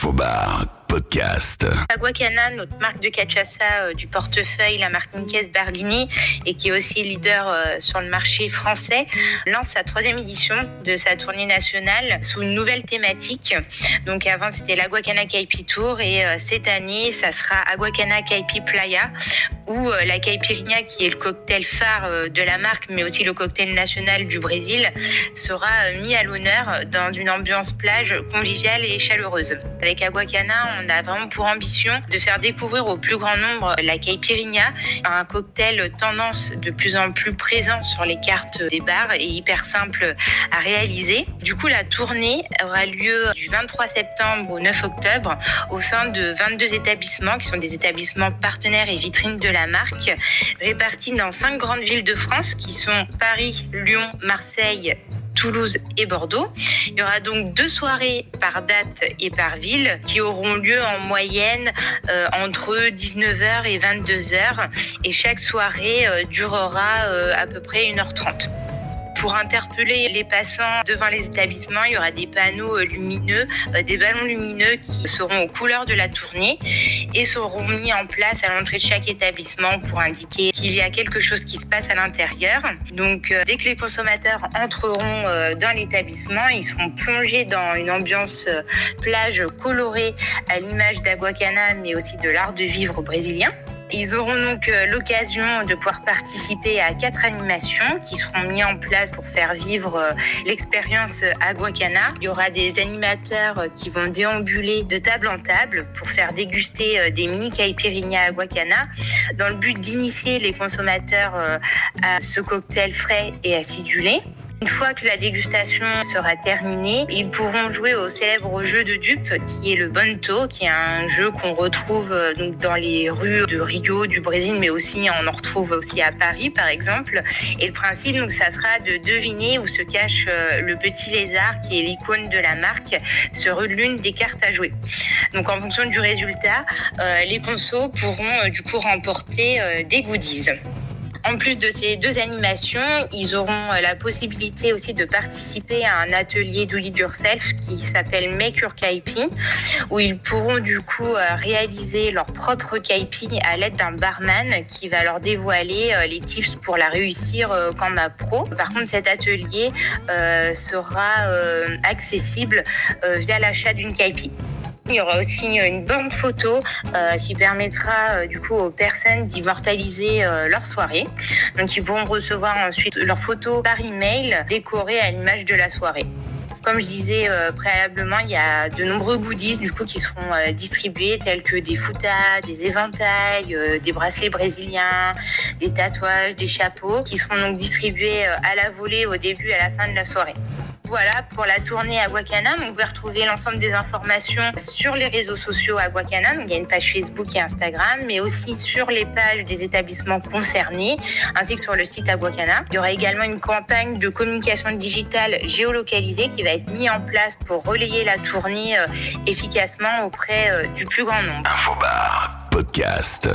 Infobar podcast. Aguacana, notre marque de cachaça euh, du portefeuille, la marque Nikkei Bardini, et qui est aussi leader euh, sur le marché français, lance sa troisième édition de sa tournée nationale sous une nouvelle thématique. Donc avant c'était l'Aguacana Caipi Tour et euh, cette année ça sera Aguacana Caipi Playa où la caipirinha qui est le cocktail phare de la marque mais aussi le cocktail national du Brésil sera mis à l'honneur dans une ambiance plage conviviale et chaleureuse. Avec Aguacana, on a vraiment pour ambition de faire découvrir au plus grand nombre la caipirinha, un cocktail tendance de plus en plus présent sur les cartes des bars et hyper simple à réaliser. Du coup, la tournée aura lieu du 23 septembre au 9 octobre au sein de 22 établissements qui sont des établissements partenaires et vitrines de la marque, répartis dans cinq grandes villes de France qui sont Paris, Lyon, Marseille, Toulouse et Bordeaux. Il y aura donc deux soirées par date et par ville qui auront lieu en moyenne euh, entre 19h et 22h et chaque soirée euh, durera euh, à peu près 1h30. Pour interpeller les passants devant les établissements, il y aura des panneaux euh, lumineux, euh, des ballons lumineux qui seront aux couleurs de la tournée et seront mis en place à l'entrée de chaque établissement pour indiquer qu'il y a quelque chose qui se passe à l'intérieur. Donc euh, dès que les consommateurs entreront dans l'établissement, ils seront plongés dans une ambiance plage colorée à l'image d'Aguacana mais aussi de l'art de vivre brésilien. Ils auront donc euh, l'occasion de pouvoir participer à quatre animations qui seront mises en place pour faire vivre euh, l'expérience Aguacana. Il y aura des animateurs euh, qui vont déambuler de table en table pour faire déguster des mini caipirinha Aguacana dans le but d'initier les consommateurs à ce cocktail frais et acidulé. Une fois que la dégustation sera terminée, ils pourront jouer au célèbre jeu de dupes qui est le Bonto, qui est un jeu qu'on retrouve euh, donc dans les rues de Rio, du Brésil, mais aussi on en retrouve aussi à Paris par exemple. Et le principe, donc, ça sera de deviner où se cache euh, le petit lézard qui est l'icône de la marque sur l'une des cartes à jouer. Donc en fonction du résultat, euh, les consos pourront du coup remporter des goodies. En plus de ces deux animations, ils auront euh, la possibilité aussi de participer à un atelier do it qui s'appelle Make Your Kaipi, où ils pourront du coup euh, réaliser leur propre kaipi à l'aide d'un barman qui va leur dévoiler euh, les tips pour la réussir comme ma pro. Par contre, cet atelier sera accessible via l'achat d'une kaipi. Il y aura aussi une bonne photo euh, qui permettra euh, du coup aux personnes d'immortaliser euh, leur soirée. Donc ils pourront recevoir ensuite leur photo par email décorée à l'image de la soirée. Comme je disais préalablement, il y a de nombreux goodies du coup qui seront distribués tels que des foutas, des éventails, des bracelets brésiliens, des tatouages, des chapeaux qui seront donc distribués à la volée au début et à la fin de la soirée. Voilà pour la tournée Aguacana. vous pouvez retrouver l'ensemble des informations sur les réseaux sociaux Aguacana. il y a une page Facebook et Instagram, mais aussi sur les pages des établissements concernés, ainsi que sur le site Aguacana. Il y aura également une campagne de communication digitale géolocalisée qui va être mise en place pour relayer la tournée euh, efficacement auprès euh, du plus grand nombre. Infobar podcast.